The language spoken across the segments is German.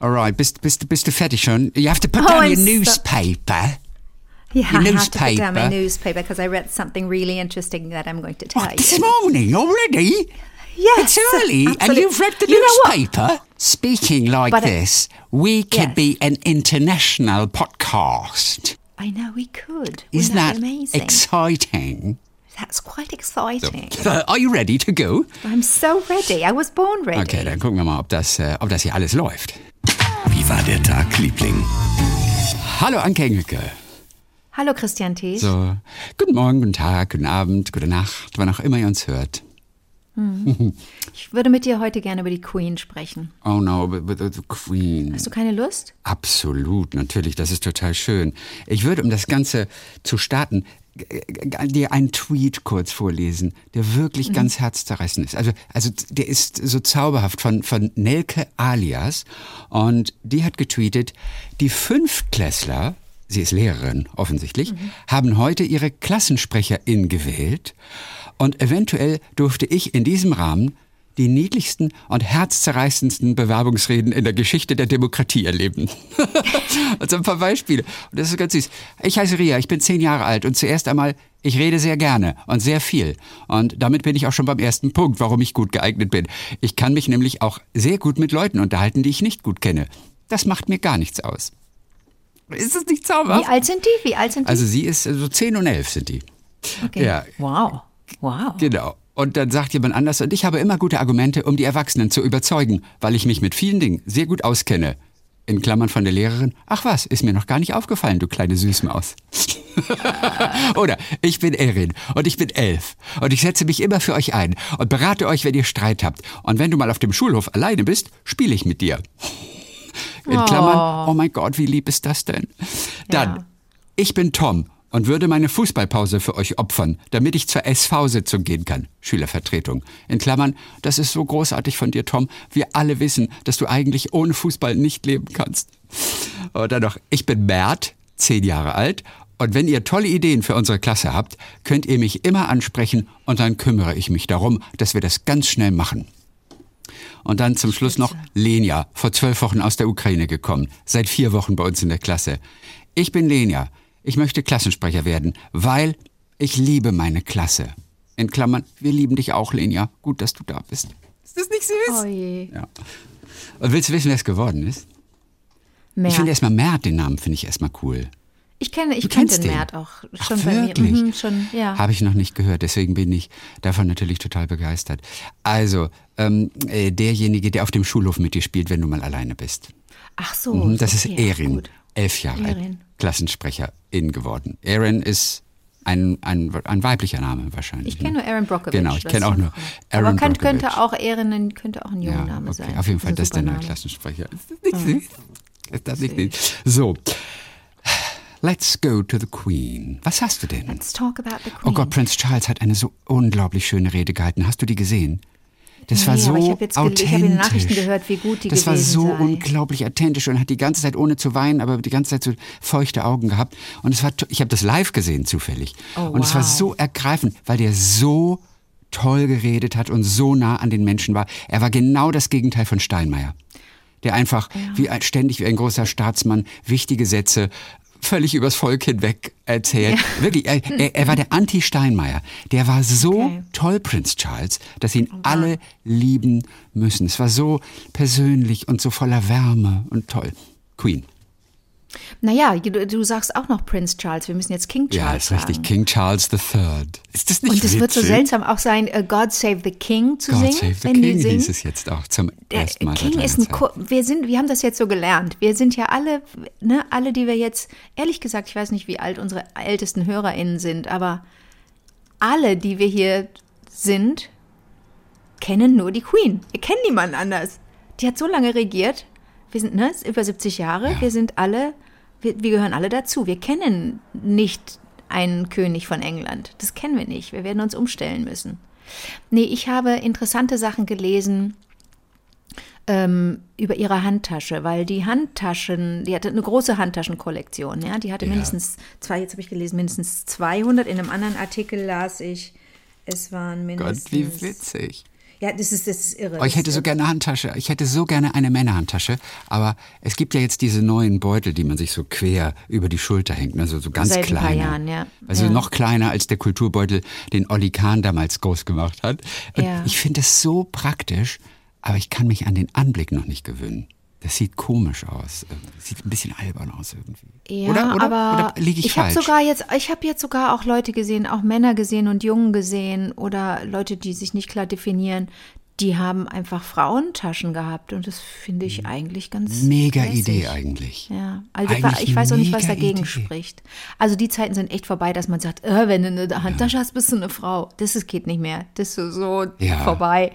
All right, bist, bist, bist fertig? You have to put Oh, down I'm your so- newspaper. Yeah, Your I have to put down my newspaper. newspaper because I read something really interesting that I'm going to tell What, this morning already? Yes, It's early, and you've read the You newspaper. Speaking like But this, we could Yes. be an international podcast. I know we could. Isn't that be amazing? exciting? That's quite exciting. Are you ready to go? I'm so ready. I was born ready. Okay, dann gucken wir mal, ob das, äh, ob das hier alles läuft. Wie war der Tag, Liebling? Hallo Anke Engelke. Hallo Christian Thies. So, guten Morgen, guten Tag, guten Abend, gute Nacht, wann auch immer ihr uns hört. Ich würde mit dir heute gerne über die Queen sprechen. Oh no, but, the Queen. Hast du keine Lust? Absolut, natürlich, das ist total schön. Ich würde, um das Ganze zu starten, dir einen Tweet kurz vorlesen, der wirklich ganz herzzerreißend ist. Also, also der ist so zauberhaft von, von Nelke Alias. Und die hat getweetet, die Fünftklässler, sie ist Lehrerin offensichtlich, haben heute ihre Klassensprecherin gewählt. Und eventuell durfte ich in diesem Rahmen die niedlichsten und herzzerreißendsten Bewerbungsreden in der Geschichte der Demokratie erleben. und so ein paar Beispiele. Und das ist ganz süß. Ich heiße Ria, ich bin zehn Jahre alt und zuerst einmal, ich rede sehr gerne und sehr viel. Und damit bin ich auch schon beim ersten Punkt, warum ich gut geeignet bin. Ich kann mich nämlich auch sehr gut mit Leuten unterhalten, die ich nicht gut kenne. Das macht mir gar nichts aus. Ist das nicht Wie zauberhaft? alt sind die? Wie alt sind die? Also sie ist, so zehn und elf sind die. okay. ja. Wow. Wow. Genau. Und dann sagt jemand anders, und ich habe immer gute Argumente, um die Erwachsenen zu überzeugen, weil ich mich mit vielen Dingen sehr gut auskenne. In Klammern von der Lehrerin, ach was, ist mir noch gar nicht aufgefallen, du kleine Süßmaus. Oder, ich bin Erin und ich bin elf und ich setze mich immer für euch ein und berate euch, wenn ihr Streit habt. Und wenn du mal auf dem Schulhof alleine bist, spiele ich mit dir. In Klammern, oh mein Gott, wie lieb ist das denn? Dann, Ja. ich bin Tom und würde meine Fußballpause für euch opfern, damit ich zur SV-Sitzung gehen kann. Schülervertretung. In Klammern, das ist so großartig von dir, Tom. Wir alle wissen, dass du eigentlich ohne Fußball nicht leben kannst. Und dann noch, ich bin Mert, zehn Jahre alt. Und wenn ihr tolle Ideen für unsere Klasse habt, könnt ihr mich immer ansprechen und dann kümmere ich mich darum, dass wir das ganz schnell machen. Und dann zum Schluss noch Lenja, vor zwölf Wochen aus der Ukraine gekommen, seit vier Wochen bei uns in der Klasse. Ich bin Lenja. Ich möchte Klassensprecher werden, weil ich liebe meine Klasse. In Klammern, wir lieben dich auch, Lenja. Gut, dass du da bist. Ist das nicht süß? Oh je. Ja. Und willst du wissen, wer es geworden ist? Mert. Ich finde erstmal Mert, den Namen finde ich erstmal cool. Ich kenne, ich kennst den den? Mert auch Ach, schon bei mir. wirklich? Mhm, schon, ja. Habe ich noch nicht gehört, deswegen bin ich davon natürlich total begeistert. Also, ähm, äh, derjenige, der auf dem Schulhof mit dir spielt, wenn du mal alleine bist. Ach so. Mhm, das ist okay, Erin, gut. elf Jahre alt, Erin. Klassensprecherin geworden. Erin ist ein, ein, ein weiblicher Name wahrscheinlich. Ich kenne ne? nur Aaron Brockovich. Genau, ich kenne auch nur Aaron Aber Brockovich. könnte auch Erin, könnte auch ein Ja, Jungenname okay. sein. Auf jeden Fall, das ist der neue Name. Klassensprecher. Ist das nicht süß? Ist das nicht süß? So, let's go to the Queen. Was hast du denn? Let's talk about the Queen. Oh Gott, Prince Charles hat eine so unglaublich schöne Rede gehalten. Hast du die gesehen? Das war Nee, so aber ich jetzt authentisch. ich hab in den Nachrichten gehört, wie gut die Das war so sei. unglaublich authentisch und hat die ganze Zeit ohne zu weinen, aber die ganze Zeit so feuchte Augen gehabt. Und es war, ich habe das live gesehen zufällig. Oh, und es war wow. so ergreifend, weil der so toll geredet hat und so nah an den Menschen war. Er war genau das Gegenteil von Steinmeier. Der einfach wie ein, ständig wie ein großer Staatsmann wichtige Sätze völlig übers Volk hinweg erzählt. Wirklich, er, er, er war der Anti-Steinmeier. Der war so Okay. toll, Prinz Charles, dass ihn alle lieben müssen. Es war so persönlich und so voller Wärme und toll. Queen. Naja, du, du sagst auch noch Prince Charles. Wir müssen jetzt King Ja, Charles ist richtig. sagen. King Charles III. Ist das nicht Und es wird so seltsam auch sein, äh, God Save the King zu God singen, Save the King hieß es jetzt auch zum Der ersten Mal. King ist ein. Ko wir sind wir haben das jetzt so gelernt. Wir sind ja alle ne, alle die wir jetzt ehrlich gesagt, ich weiß nicht, wie alt unsere ältesten Hörerinnen sind, aber alle, die wir hier sind, kennen nur die Queen. Wir kennen niemanden anders. Die hat so lange regiert. Wir sind ne, über 70 Jahre. Ja. Wir sind alle wir, wir gehören alle dazu. Wir kennen nicht einen König von England. Das kennen wir nicht. Wir werden uns umstellen müssen. Nee, ich habe interessante Sachen gelesen ähm, über ihre Handtasche, weil die Handtaschen, die hatte eine große Handtaschenkollektion, ja, die hatte Ja. mindestens zwei, jetzt habe ich gelesen, mindestens 200. In einem anderen Artikel las ich, es waren Gott, mindestens. wie witzig. Ja, das ist, das ist irre. Oh, ich hätte so gerne eine Handtasche. Ich hätte so gerne eine Männerhandtasche. Aber es gibt ja jetzt diese neuen Beutel, die man sich so quer über die Schulter hängt. Also so ganz Seit ein paar kleine. Jahren, ja. Also Ja. noch kleiner als der Kulturbeutel, den Olli Kahn damals groß gemacht hat. Und Ja. ich finde das so praktisch, aber ich kann mich an den Anblick noch nicht gewöhnen. Das sieht komisch aus. Sieht ein bisschen albern aus irgendwie. Ja, oder, oder, aber oder liege ich, habe falsch? sogar jetzt, ich habe jetzt sogar auch Leute gesehen, auch Männer gesehen und Jungen gesehen oder Leute, die sich nicht klar definieren, die haben einfach Frauentaschen gehabt und das finde ich eigentlich ganz Mega lässig. Idee eigentlich. Ja, also Eigentlich ich weiß auch nicht, was dagegen Idee. spricht. Also die Zeiten sind echt vorbei, dass man sagt, äh, wenn du eine Handtasche hast, bist du eine Frau. Das ist, geht nicht mehr. Das ist so, Ja. vorbei.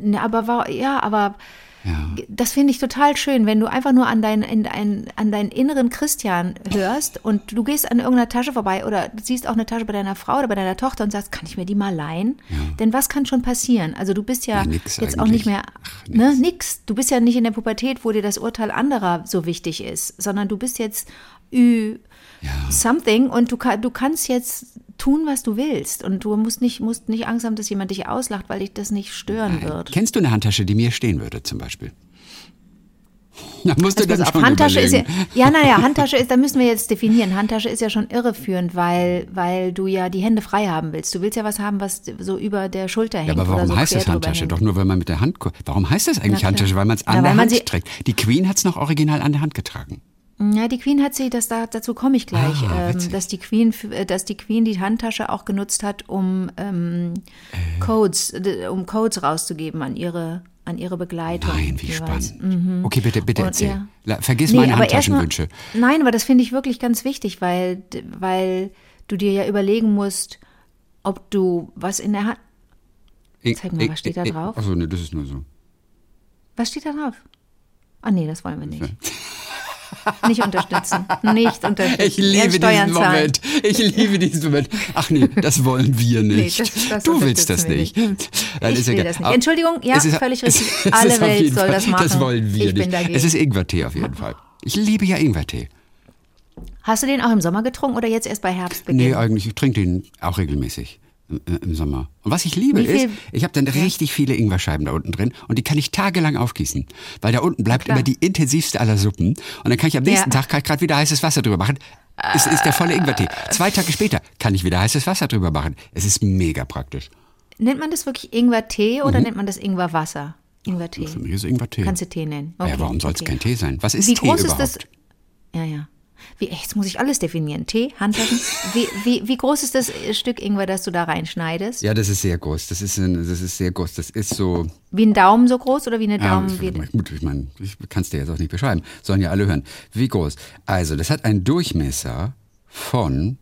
Ne, Aber war, ja, aber Ja. das finde ich total schön, wenn du einfach nur an deinen, in, ein, an deinen inneren Christian hörst und du gehst an irgendeiner Tasche vorbei oder siehst auch eine Tasche bei deiner Frau oder bei deiner Tochter und sagst, kann ich mir die mal leihen? Denn was kann schon passieren? Also du bist ja, Ja, nix jetzt auch eigentlich. nicht mehr, Ach, ne, nix. Du bist ja nicht in der Pubertät, wo dir das Urteil anderer so wichtig ist, sondern du bist jetzt ü something und du, du kannst jetzt tun, was du willst und du musst nicht, musst nicht Angst haben, dass jemand dich auslacht, weil dich das nicht stören wird. Kennst du eine Handtasche, die mir stehen würde zum Beispiel? Da musst du Also auf, Handtasche ist ja, überlegen. ja, naja, Handtasche ist, da müssen wir jetzt definieren. Handtasche ist ja schon irreführend, weil, weil du ja die Hände frei haben willst. Du willst ja was haben, was so über der Schulter hängt. Ja, aber warum so heißt das Handtasche? Doch nur, weil man mit der Hand. Warum heißt das eigentlich. Handtasche? Weil man es an Ja, der Hand trägt. Die Queen hat es noch original an der Hand getragen. Ja, die Queen hat sie, das, da, dazu komme ich gleich, Ah, ähm, dass, die Queen, äh, dass die Queen die Handtasche auch genutzt hat, um ähm, Äh. Codes, um Codes rauszugeben an ihre, an ihre Begleitung. Nein, wie jeweils. spannend. Okay, bitte, bitte Und erzähl. ja. Vergiss Nee, meine erst mal- Handtaschenwünsche. Nein, aber das finde ich wirklich ganz wichtig, weil, weil du dir ja überlegen musst, ob du was in der Hand. Zeig mal, was steht da drauf? Achso, nee, das ist nur so. Was steht da drauf? Ah, nee, das wollen wir nicht. Nicht unterstützen. Nicht unterstützen. Ich liebe diesen. Moment. Ich liebe diesen Moment. Ach nee, das wollen wir nicht. das- das du willst das wir nicht. Dann Ich will egal. das nicht. Entschuldigung, ja, ist- völlig richtig. Alle Welt soll Fall- das machen. Das wollen wir Ich bin nicht. dagegen. Es ist Ingwertee auf jeden Fall. Ich liebe ja Ingwertee. Hast du den auch im Sommer getrunken oder jetzt erst bei Herbstbeginn? Nee, eigentlich, ich trinke den auch regelmäßig im, im Sommer. Und was ich liebe ist, ich habe dann richtig viele Ingwerscheiben da unten drin und die kann ich tagelang aufgießen, weil da unten bleibt Klar. immer die intensivste aller Suppen und dann kann ich am nächsten Ja. Tag kann ich gerade wieder heißes Wasser drüber machen. Es ist der volle Ingwertee. Zwei Tage später kann ich wieder heißes Wasser drüber machen. Es ist mega praktisch. Nennt man das wirklich Ingwertee oder nennt man das Ingwerwasser? Ingwertee. Mhm. Für mich ist Ingwertee. Kannst du Tee nennen? ja, Okay, warum soll es okay. kein Tee sein? Was ist Wie Tee groß überhaupt? ist das? Ja, ja. Wie, jetzt muss ich alles definieren. Tee, Handtaschen. wie, wie, wie groß ist das Stück Ingwer, das du da reinschneidest? Ja, das ist sehr groß. Das ist, ein, das ist sehr groß. Das ist so. Wie ein Daumen so groß oder wie eine Ja, Daumen? ich, wie, gut, ich meine, ich kann es dir jetzt auch nicht beschreiben. Sollen ja alle hören. Wie groß? Also, das hat einen Durchmesser von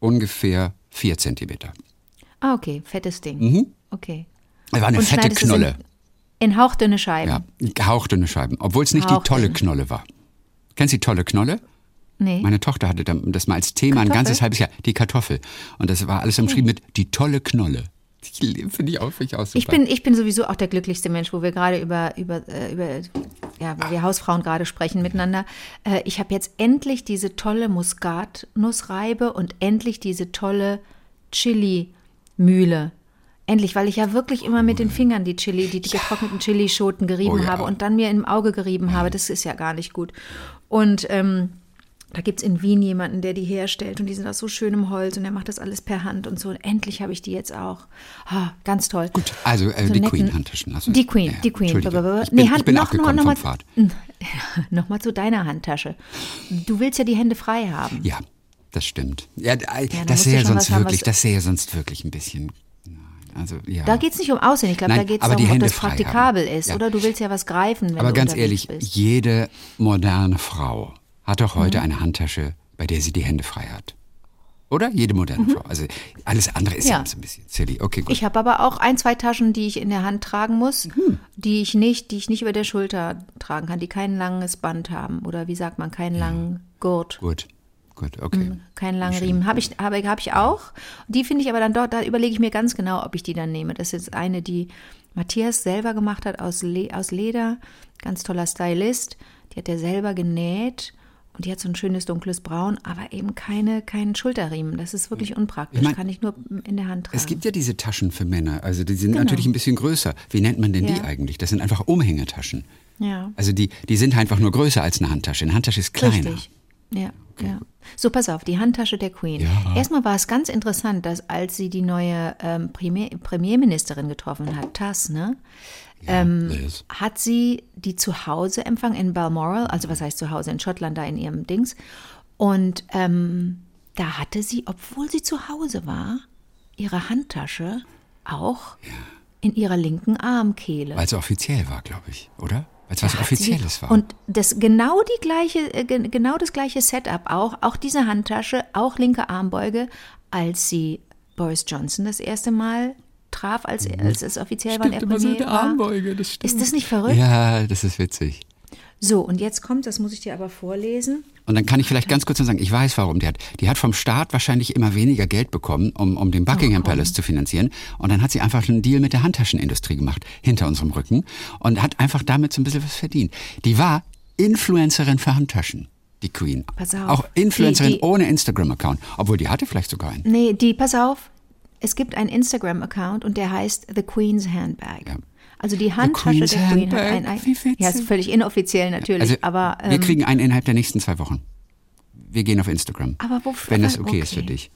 ungefähr vier Zentimeter. ah, okay. Fettes Ding. Okay. Das war eine Und fette Knolle. In, in hauchdünne Scheiben. Ja, hauchdünne Scheiben. Obwohl es nicht die tolle. Knolle war. Kennst du die tolle Knolle? Nee. Meine Tochter hatte das mal als Thema ein Kartoffel? ganzes halbes Jahr. Die Kartoffel. Und das war alles umschrieben mit die tolle Knolle. Die Finde ich auch, finde ich auch super. Ich bin, ich bin sowieso auch der glücklichste Mensch, wo wir gerade über, über, äh, über ja, wo wir Hausfrauen gerade sprechen miteinander. Äh, Ich habe jetzt endlich diese tolle Muskatnussreibe und endlich diese tolle Chili-Mühle. Endlich, weil ich ja wirklich immer mit den Fingern die Chili, die, die getrockneten Chilischoten gerieben Oh ja. habe und dann mir im Auge gerieben habe. Das ist ja gar nicht gut. Und ähm, da gibt es in Wien jemanden, der die herstellt und die sind aus so schönem Holz und der macht das alles per Hand und so. Und endlich habe ich die jetzt auch. Ah, ganz toll. Gut, also äh, So die netten- Queen-Handtaschen. Also, Die Queen, ja, die Queen. Ich Nee, bin, Hand- ich bin noch- noch- noch mal- Pfad. Nochmal zu deiner Handtasche. Du willst ja die Hände frei haben. Ja, das stimmt. Ja, da das sähe schon sonst haben, wirklich, das sähe sonst wirklich ein bisschen. Also ja. Da geht es nicht um Aussehen. Ich glaube, da geht es darum, ob das frei haben. praktikabel ist. Ja. Oder du willst ja was greifen, wenn aber du ganz ehrlich, bist. jede moderne Frau hat doch heute Mhm. eine Handtasche, bei der sie die Hände frei hat. Oder? Jede moderne Frau. Also alles andere ist ja, Mhm. Ja. so ein bisschen silly. Okay, gut. Ich habe aber auch ein, zwei Taschen, die ich in der Hand tragen muss, Hm. die ich nicht, die ich nicht über der Schulter tragen kann, die kein langes Band haben oder wie sagt man, keinen langen Gurt. gut, gut, okay. Keinen langen Riemen. Habe ich, habe, habe ich auch. Die finde ich aber dann dort, da überlege ich mir ganz genau, ob ich die dann nehme. Das ist eine, die Matthias selber gemacht hat aus, Le aus Leder. Ganz toller Stylist. Die hat er selber genäht. Und die hat so ein schönes dunkles Braun, aber eben keine, keinen Schulterriemen. Das ist wirklich unpraktisch. Ich mein, Kann ich nur in der Hand tragen. Es gibt ja diese Taschen für Männer. Also die sind Genau. natürlich ein bisschen größer. Wie nennt man denn die Ja. eigentlich? Das sind einfach Umhängetaschen. ja. Also die, die sind einfach nur größer als eine Handtasche. Eine Handtasche ist kleiner. Richtig. Ja, ja. So, pass auf, die Handtasche der Queen. Ja. Erstmal war es ganz interessant, dass als sie die neue ähm, Premier, Premierministerin getroffen hat, Tass, ne? Ähm, Liz. hat sie die zu Hause empfangen in Balmoral, also was heißt zu Hause in Schottland, da in ihrem Dings. Und ähm, da hatte sie, obwohl sie zu Hause war, ihre Handtasche auch in ihrer linken Armkehle. Weil es offiziell war, glaube ich, oder? Weil es was Offizielles war. Und das genau die gleiche, äh, ge- genau das gleiche Setup auch, auch diese Handtasche, auch linke Armbeuge, als sie Boris Johnson das erste Mal traf, als, als es offiziell war. und er Premier war. das stimmt. Ist das nicht verrückt? Ja, das ist witzig. So, und jetzt kommt, das muss ich dir aber vorlesen. Und dann kann ich vielleicht ganz kurz noch sagen, ich weiß warum. Die hat, die hat vom Staat wahrscheinlich immer weniger Geld bekommen, um, um den Buckingham Oh. Palace zu finanzieren. Und dann hat sie einfach einen Deal mit der Handtaschenindustrie gemacht, hinter unserem Rücken. Und hat einfach damit so ein bisschen was verdient. Die war Influencerin für Handtaschen, die Queen. Pass auf. Auch Influencerin Die- die- ohne Instagram-Account. Obwohl, die hatte vielleicht sogar einen. Nee, die, pass auf, es gibt einen Instagram-Account und der heißt The Queen's Handbag. Ja. Also die Handtasche der Queen hat Handbag, ein, ein ja, ist völlig inoffiziell natürlich, Also, aber wir ähm, kriegen einen innerhalb der nächsten zwei Wochen. Wir gehen auf Instagram. Aber wofür- Wenn das okay, ist für okay. dich.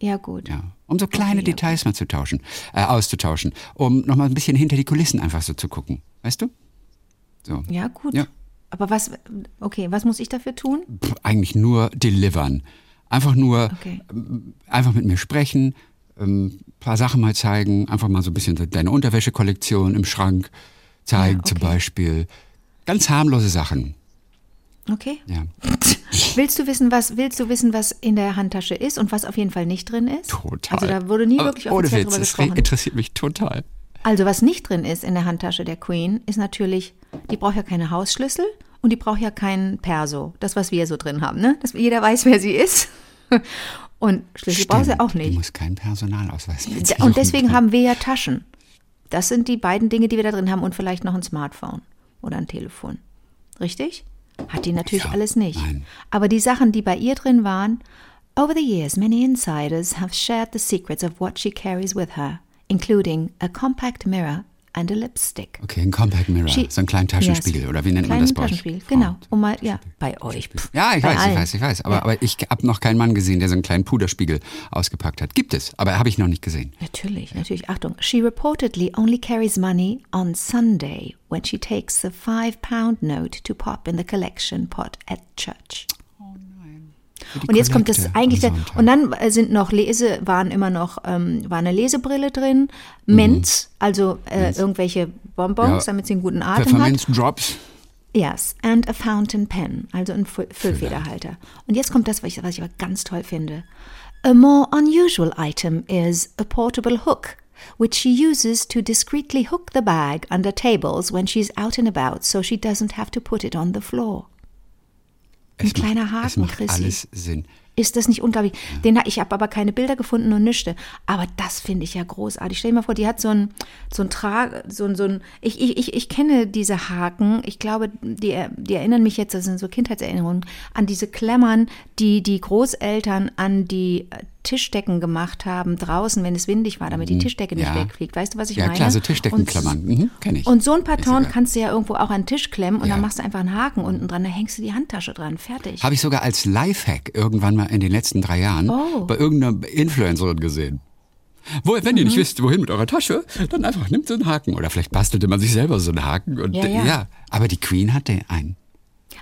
ja gut. Ja. Um so kleine Okay, ja. Details mal zu tauschen, äh, auszutauschen, um nochmal ein bisschen hinter die Kulissen einfach so zu gucken. Weißt du? So. Ja, gut. Ja. Aber was, okay, was muss ich dafür tun? Pff, eigentlich nur delivern. Einfach nur Okay. ähm, einfach mit mir sprechen, ähm, paar Sachen mal zeigen, einfach mal so ein bisschen deine Unterwäschekollektion im Schrank zeigen Ja, zum okay. Beispiel. Ganz harmlose Sachen. Okay. Ja. Willst du wissen, was willst du wissen, was in der Handtasche ist und was auf jeden Fall nicht drin ist? Total. Also da wurde nie Aber wirklich Ohne offiziell Witz, drüber das gesprochen. interessiert mich total. Also was nicht drin ist in der Handtasche der Queen, ist natürlich, die braucht ja keine Hausschlüssel und die braucht ja keinen Perso. Das, was wir so drin haben, ne? Dass jeder weiß, wer sie ist. Und Schlüssel braucht sie Stimmt, auch Du nicht. musst keinen Personalausweis mit sich Und deswegen haben wir ja Taschen. Das sind die beiden Dinge, die wir da drin haben und vielleicht noch ein Smartphone oder ein Telefon. Richtig? Hat die natürlich Ja, alles nicht. nein. Aber die Sachen, die bei ihr drin waren, over the years, many insiders have shared the secrets of what she carries with her, including a compact mirror and a lipstick. Okay, ein Compact Mirror, She- so ein kleinen Taschenspiegel Yes. oder wie nennt man das bei euch? Taschenspiegel, genau. Um mal, ja, bei euch. Pff, Ja, ich weiß, ich allen. weiß, ich weiß. Aber, Ja. aber ich habe noch keinen Mann gesehen, der so einen kleinen Puderspiegel ausgepackt hat. Gibt es, aber habe ich noch nicht gesehen. Natürlich, natürlich. Achtung. She reportedly only carries money on Sunday when she takes the five pound note to pop in the collection pot at church. Für die Und jetzt kommt das eigentlich, Sonntag. und dann äh, sind noch Lese, waren immer noch, ähm, war eine Lesebrille drin, Mints, also äh, irgendwelche Bonbons, Mhm. Ja. damit sie einen guten Atem hat. Pfefferminz-Drops. Yes, and a fountain pen, also ein Füll Füllfederhalter. Und jetzt kommt das, was ich, was ich aber ganz toll finde. A more unusual item is a portable hook, which she uses to discreetly hook the bag under tables when she's out and about, so she doesn't have to put it on the floor. Ein Es kleiner macht, Es Haken, macht Chrissy. alles Sinn. Ist das nicht unglaublich? Den, ich habe aber keine Bilder gefunden und nischte. Aber das finde ich ja großartig. Stell dir mal vor, die hat so ein, so ein Trag, so ein, so ein, ich, ich, ich, ich kenne diese Haken. Ich glaube, die, die erinnern mich jetzt, das sind so Kindheitserinnerungen, an diese Klemmern, die die Großeltern an die Tischdecken gemacht haben draußen, wenn es windig war, damit die Tischdecke nicht Mhm. Ja. wegfliegt. Weißt du, was ich Ja, meine? klar, so Tischdeckenklammern. Mhm, kenn ich. Und so ein Patron sogar. kannst du ja irgendwo auch an den Tisch klemmen und Ja. dann machst du einfach einen Haken unten dran, da hängst du die Handtasche dran. Fertig. Habe ich sogar als Lifehack irgendwann mal in den letzten drei Jahren Oh. bei irgendeiner Influencerin gesehen. Wo, wenn ihr Mhm. nicht wisst, wohin mit eurer Tasche, dann einfach nimmt so einen Haken. Oder vielleicht bastelte man sich selber so einen Haken. Und, Ja, äh, ja. Aber die Queen hatte einen.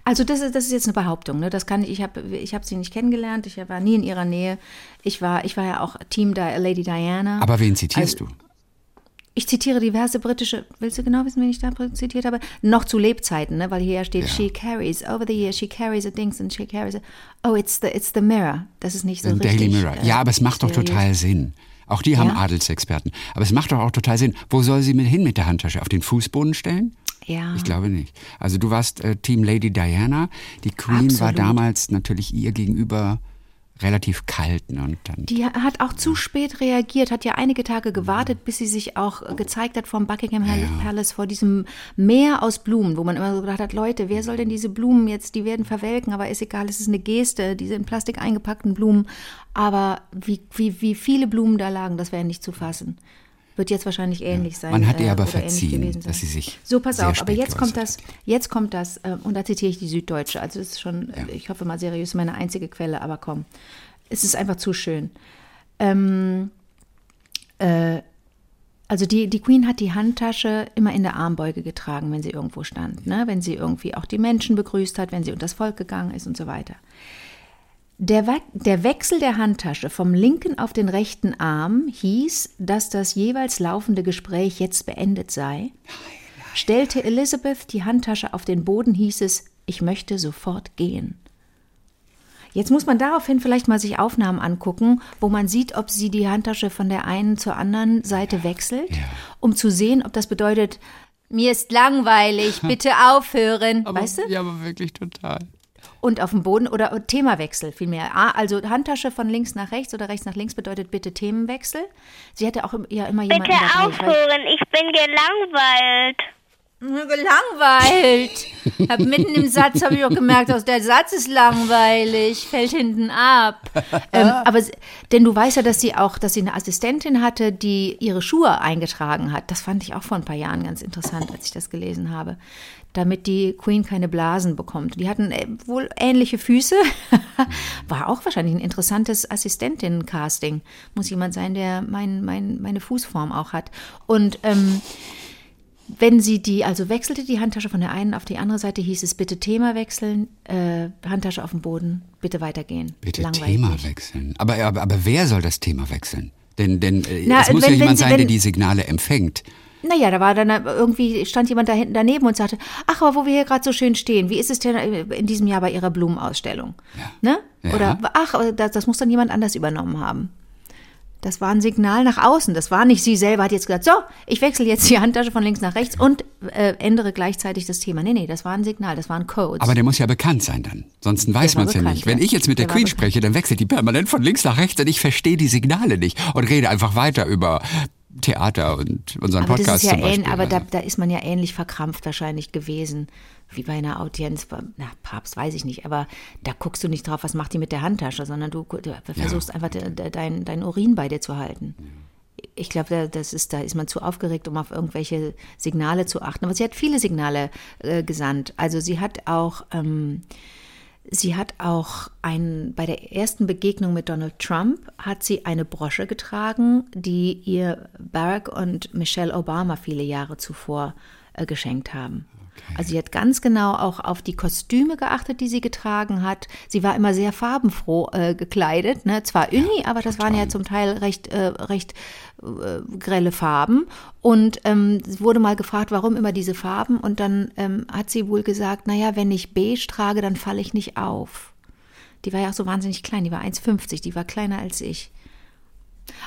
Also das ist, das ist jetzt eine Behauptung. Ne? Das kann ich. Ich habe ich hab sie nicht kennengelernt. Ich war nie in ihrer Nähe. Ich war, ich war ja auch Team Di Lady Diana. Aber wen zitierst Also- du? ich zitiere diverse britische. Willst du genau wissen, wen ich da zitiert habe? Noch zu Lebzeiten, ne? weil hier steht: Ja. She carries over the years. She carries a things and she carries a. Oh, it's the it's the mirror. Das ist nicht so Im richtig. Daily Mirror. äh, Ja, aber es macht doch seriös. total Sinn. Auch die haben Ja? Adelsexperten. Aber es macht doch auch total Sinn. Wo soll sie mit hin mit der Handtasche? Auf den Fußboden stellen? Ja. Ich glaube nicht. Also du warst äh, Team Lady Diana. Die Queen war Absolut. damals natürlich ihr gegenüber relativ kalt. Ne? Und dann, Die hat auch zu spät reagiert, hat ja einige Tage gewartet, bis sie sich auch gezeigt hat vom Buckingham Palace vor diesem Meer aus Blumen, wo man immer so gedacht hat, Leute, wer soll denn diese Blumen jetzt, die werden verwelken, aber ist egal, es ist eine Geste, diese in Plastik eingepackten Blumen. Aber wie, wie, wie viele Blumen da lagen, das wäre nicht zu fassen. Wird jetzt wahrscheinlich ähnlich sein. Man hat ihr äh, aber verziehen, dass sie sich So, pass auf, aber jetzt kommt das, jetzt kommt das, äh, und da zitiere ich die Süddeutsche, also das ist schon, Ja. äh, ich hoffe mal seriös, meine einzige Quelle, aber komm, es ist einfach zu schön. Ähm, äh, also die, die Queen hat die Handtasche immer in der Armbeuge getragen, wenn sie irgendwo stand, ne? wenn sie irgendwie auch die Menschen begrüßt hat, wenn sie unter das Volk gegangen ist und so weiter. Der, We der Wechsel der Handtasche vom linken auf den rechten Arm hieß, dass das jeweils laufende Gespräch jetzt beendet sei. Stellte Elizabeth die Handtasche auf den Boden, hieß es, ich möchte sofort gehen. Jetzt muss man daraufhin vielleicht mal sich Aufnahmen angucken, wo man sieht, ob sie die Handtasche von der einen zur anderen Seite wechselt, um zu sehen, ob das bedeutet, mir ist langweilig, bitte aufhören. weißt du? Ja, aber wirklich total. Und auf dem Boden oder Themawechsel vielmehr. Ah, Also Handtasche von links nach rechts oder rechts nach links bedeutet bitte Themenwechsel. Sie hatte auch ja immer jemanden Bitte dabei. Aufhören, ich bin gelangweilt. Gelangweilt. Hab mitten im Satz habe ich auch gemerkt, dass der Satz ist langweilig, fällt hinten ab. ähm, aber s- denn du weißt ja, dass sie auch, dass sie eine Assistentin hatte, die ihre Schuhe eingetragen hat. Das fand ich auch vor ein paar Jahren ganz interessant, als ich das gelesen habe. Damit die Queen keine Blasen bekommt. Die hatten äh, wohl ähnliche Füße. War auch wahrscheinlich ein interessantes Assistentinnen-Casting. Muss jemand sein, der mein, mein, meine Fußform auch hat. Und ähm, wenn sie die, also wechselte die Handtasche von der einen auf die andere Seite, hieß es bitte Thema wechseln, äh, Handtasche auf dem Boden, bitte weitergehen. Bitte Langweilig Thema wechseln. Aber, aber, aber wer soll das Thema wechseln? Denn, denn äh, Na, es muss wenn- ja jemand sie- sein, der wenn- die Signale empfängt. Naja, da war dann irgendwie, stand jemand da hinten daneben und sagte, ach, aber wo wir hier gerade so schön stehen, wie ist es denn in diesem Jahr bei Ihrer Blumenausstellung? Ne? Ja. Oder, ach, das, das muss dann jemand anders übernommen haben. Das war ein Signal nach außen. Das war nicht sie selber, hat jetzt gesagt, so, ich wechsle jetzt die Handtasche von links nach rechts und äh, ändere gleichzeitig das Thema. Nee, nee, das war ein Signal, das war ein Code. Aber der muss ja bekannt sein dann. Sonst weiß man es ja nicht. Wenn ja. ich jetzt mit der, Der Queen spreche, dann wechselt die permanent von links nach rechts und ich verstehe die Signale nicht und rede einfach weiter über Theater und unseren Aber das Podcast ist ja zum Beispiel. aber da, Also, da ist man ja ähnlich verkrampft wahrscheinlich gewesen, wie bei einer Audienz. Na, Papst weiß ich nicht, aber da guckst du nicht drauf, was macht die mit der Handtasche, sondern du, du versuchst einfach de, de, dein, Urin bei dir zu halten. Ich glaube, da, das ist, da ist man zu aufgeregt, um auf irgendwelche Signale zu achten. Aber sie hat viele Signale äh, gesandt. Also sie hat auch ähm, Sie hat auch ein, bei der ersten Begegnung mit Donald Trump hat sie eine Brosche getragen, die ihr Barack und Michelle Obama viele Jahre zuvor äh, geschenkt haben. Also sie hat ganz genau auch auf die Kostüme geachtet, die sie getragen hat. Sie war immer sehr farbenfroh äh, gekleidet, ne? zwar Uni, aber das waren ja zum Teil recht, äh, recht äh, grelle Farben. Und ähm, es wurde mal gefragt, warum immer diese Farben. Und dann ähm, hat sie wohl gesagt, naja, wenn ich beige trage, dann falle ich nicht auf. Die war ja auch so wahnsinnig klein, die war 1,50, die war kleiner als ich.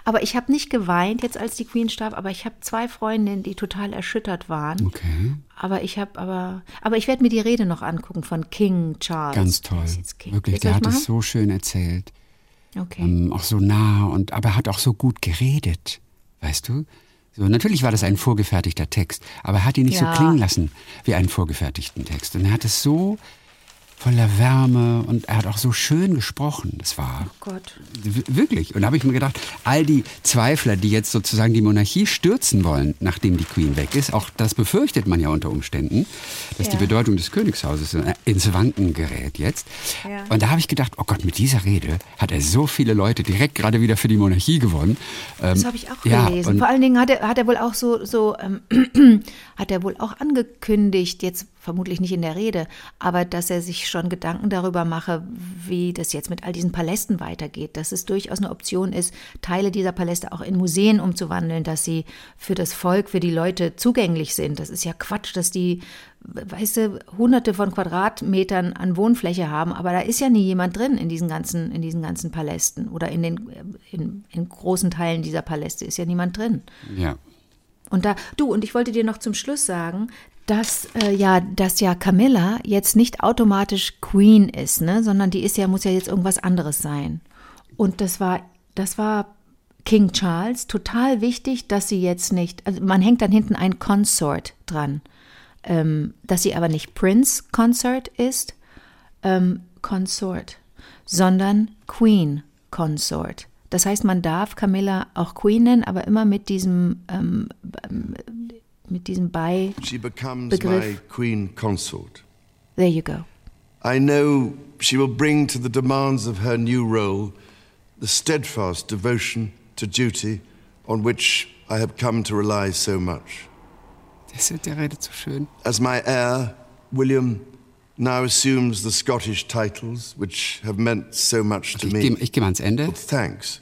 Aber ich habe nicht geweint jetzt, als die Queen starb, aber ich habe zwei Freundinnen, die total erschüttert waren. Okay. Aber ich habe aber, aber ich werde mir die Rede noch angucken von King Charles. Ganz toll. Wirklich, der hat es so schön erzählt. Okay. Ähm, auch so nah und aber er hat auch so gut geredet, weißt du? So, natürlich war das ein vorgefertigter Text, aber er hat ihn nicht Ja. so klingen lassen wie einen vorgefertigten Text. Und er hat es so voller Wärme und er hat auch so schön gesprochen. Das war oh Gott. wirklich. Und da habe ich mir gedacht, all die Zweifler, die jetzt sozusagen die Monarchie stürzen wollen, nachdem die Queen weg ist, auch das befürchtet man ja unter Umständen, dass die Ja. Bedeutung des Königshauses äh, ins Wanken gerät jetzt. Ja. Und da habe ich gedacht, oh Gott, mit dieser Rede hat er so viele Leute direkt gerade wieder für die Monarchie gewonnen. Ähm, Das habe ich auch ja, gelesen. Vor allen Dingen hat er, hat er wohl auch so, so ähm, hat er wohl auch angekündigt, jetzt vermutlich nicht in der Rede, aber dass er sich schon Gedanken darüber mache, wie das jetzt mit all diesen Palästen weitergeht, dass es durchaus eine Option ist, Teile dieser Paläste auch in Museen umzuwandeln, dass sie für das Volk, für die Leute zugänglich sind. Das ist ja Quatsch, dass die, weißt hunderte von Quadratmetern an Wohnfläche haben, aber da ist ja nie jemand drin in diesen ganzen, in diesen ganzen Palästen oder in den, in, in großen Teilen dieser Paläste ist ja niemand drin. ja. Und da, du, und ich wollte dir noch zum Schluss sagen, dass äh, ja, dass ja Camilla jetzt nicht automatisch Queen ist, ne, sondern die ist ja, muss ja jetzt irgendwas anderes sein. Und das war, das war King Charles total wichtig, dass sie jetzt nicht, also man hängt dann hinten ein Consort dran, ähm, dass sie aber nicht Prince Consort ist, ähm, Consort, sondern Queen Consort. Das heißt, man darf Camilla auch Queen nennen, aber immer mit diesem, ähm, mit diesem Bei. She becomes Begriff. my queen consort. There you go. I know she will bring to the demands of her new role the steadfast devotion to duty on which I have come to rely so much. Der, der redet so schön. As my heir, William now assumes the Scottish titles which have meant so much to Ich me. gehe ich geh mal ans Ende. Thanks.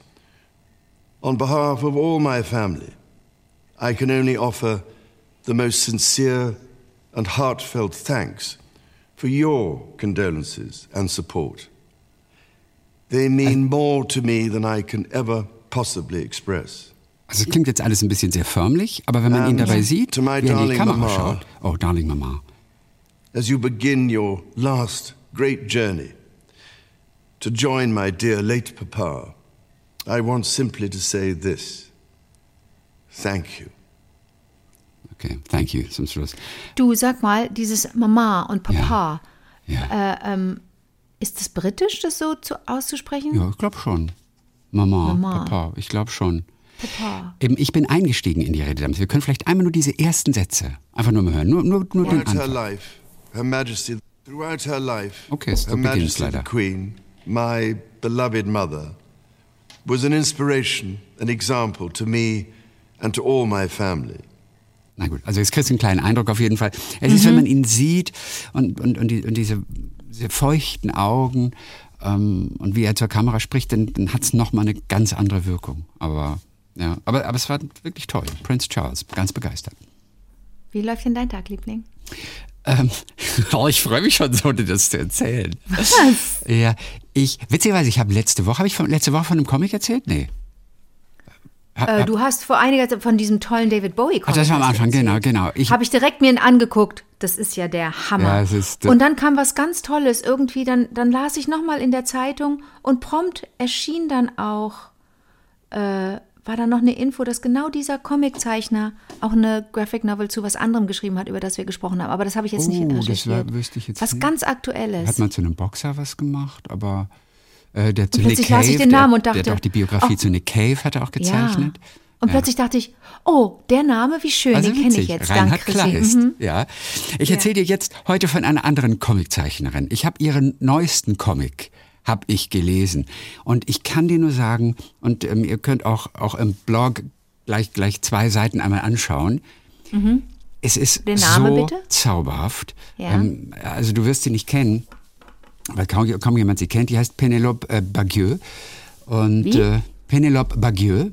On behalf of all my family, I can only offer the most sincere and heartfelt thanks for your condolences and support. They mean more to me than I can ever possibly express. Also klingt jetzt alles ein bisschen sehr förmlich, aber wenn man ihn And dabei sieht, wie er in die Kamera Mama. schaut. Oh, Darling Mama. As you begin your last great journey to join my dear late papa, I want simply to say this. Thank you. Okay, thank you zum Schluss. Du sag mal, dieses Mama und Papa, Ja, äh, ähm, ist das britisch, das so zu, auszusprechen? ja ich glaube schon. Mama, Mama. Papa, ich glaube schon. Papa. Eben, ich bin eingestiegen in die Rededams. Wir können vielleicht einmal nur diese ersten Sätze einfach nur mal hören. Nur, nur, nur den Anfang. Her Majesty, throughout her life, Okay, so Her Majesty leider. the Queen, my beloved mother, was an inspiration, an example to me and to all my family. Na gut, also jetzt kriegst du einen kleinen Eindruck auf jeden Fall. Es ist, wenn man ihn sieht und, und, und, die, und diese, diese feuchten Augen ähm, und wie er zur Kamera spricht, dann, dann hat es nochmal eine ganz andere Wirkung. Aber ja, aber, aber es war wirklich toll. Prince Charles, ganz begeistert. Wie läuft denn dein Tag, Liebling? Ähm, oh, ich freue mich schon so, dir das zu erzählen. Was? Ja, ich, witzigerweise, ich habe letzte Woche, habe ich von, letzte Woche von einem Comic erzählt? Nee. Ha- Äh, du hast vor einiger Zeit von diesem tollen David Bowie Ach, das war am Anfang, genau, genau. Ich, Habe ich direkt mir angeguckt. Das ist ja der Hammer. Ja, ist, äh, und dann kam was ganz Tolles. Irgendwie, dann, dann las ich nochmal in der Zeitung und prompt erschien dann auch, äh, war da noch eine Info, dass genau dieser Comiczeichner auch eine Graphic Novel zu was anderem geschrieben hat, über das wir gesprochen haben. Aber das habe ich jetzt nicht Oh, das recherchiert. war- wüsste ich jetzt was nicht. ganz Aktuelles. Hat man zu einem Boxer was gemacht, aber äh, der zu Nick plötzlich Cave, las ich den Namen der, und dachte, der hat auch die Biografie ach, zu Nick Cave hat er auch gezeichnet. Ja. Und plötzlich dachte ich, oh, der Name, wie schön, Also den kenne ich jetzt. Reinhard Dank Chrissy. Kleist. Mhm. Ja. Ich erzähle dir jetzt heute von einer anderen Comiczeichnerin. Ich habe ihren neuesten Comic habe ich gelesen und ich kann dir nur sagen und ähm, ihr könnt auch auch im Blog gleich gleich zwei Seiten einmal anschauen. Es ist Mhm. Den Namen so bitte? zauberhaft. Ja. Ähm, also du wirst sie nicht kennen, weil kaum, kaum jemand sie kennt. Die heißt Penelope äh, Bagieux und Wie? äh, Penelope Bagieux.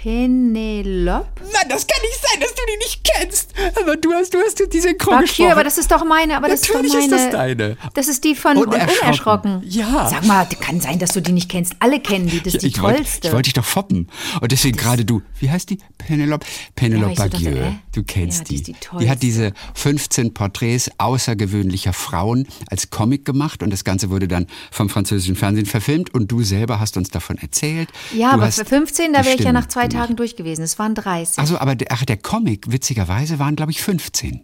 Penelope? Nein, das kann nicht sein, dass du die nicht kennst. Aber du hast, du hast die synchron Bakier, gesprochen. aber das ist doch meine, aber das Natürlich ist ist doch meine. das deine. Das ist die von Unerschrocken. Unerschrocken. Ja. Sag mal, kann sein, dass du die nicht kennst. Alle kennen die, das ist die ich tollste. ich wollte dich doch foppen. Und deswegen gerade du. Wie heißt die? Penelope? Penelope Ja, ich so? Du kennst Ja, die die. ist die hat diese 15 Porträts außergewöhnlicher Frauen als Comic gemacht und das Ganze wurde dann vom französischen Fernsehen verfilmt und du selber hast uns davon erzählt. ja, du aber für 15, da die wäre ich ja nach zwei gemacht. Tagen durch gewesen. Es waren 30. Also, aber der, ach, der Comic, witzigerweise, waren, glaube ich, 15.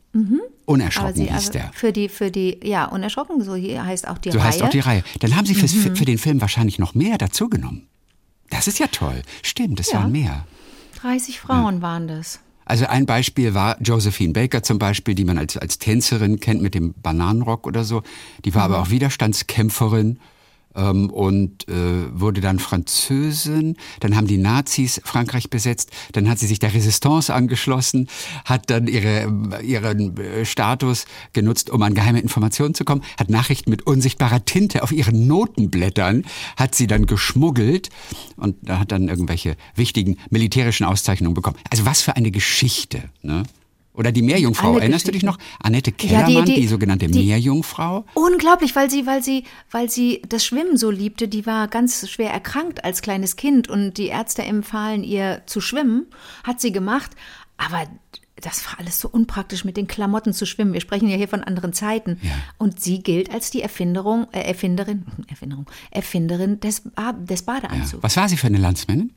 Unerschrocken aber sie, hieß also der. für die, für die, ja, unerschrocken, so hier heißt auch die So Reihe. heißt auch die Reihe. Dann haben sie fürs, Mhm. für den Film wahrscheinlich noch mehr dazugenommen. Das ist ja toll. Stimmt, es Ja. waren mehr. 30 Frauen waren das. Also ein Beispiel war Josephine Baker zum Beispiel, die man als, als Tänzerin kennt mit dem Bananenrock oder so. Die war Mhm. aber auch Widerstandskämpferin ähm, und äh, wurde dann Französin. Dann haben die Nazis Frankreich besetzt. Dann hat sie sich der Resistance angeschlossen, hat dann ihre, ihren äh, Status genutzt, um an geheime Informationen zu kommen, hat Nachrichten mit unsichtbarer Tinte auf ihren Notenblättern, hat sie dann geschmuggelt und hat dann irgendwelche wichtigen militärischen Auszeichnungen bekommen. Also was für eine Geschichte, ne? Oder die Meerjungfrau, Alle erinnerst du dich noch? Annette Ja, die- Kellermann, die, die- sogenannte die- Meerjungfrau. Unglaublich, weil sie, weil sie, weil sie das Schwimmen so liebte. Die war ganz schwer erkrankt als kleines Kind und die Ärzte empfahlen ihr zu schwimmen. Hat sie gemacht. Aber das war alles so unpraktisch, mit den Klamotten zu schwimmen. Wir sprechen ja hier von anderen Zeiten. Ja. Und sie gilt als die Erfinderung, äh, Erfinderin, Erfinderung, Erfinderin des, Ba- des Ja. Badeanzugs. Was war sie für eine Landsmännin?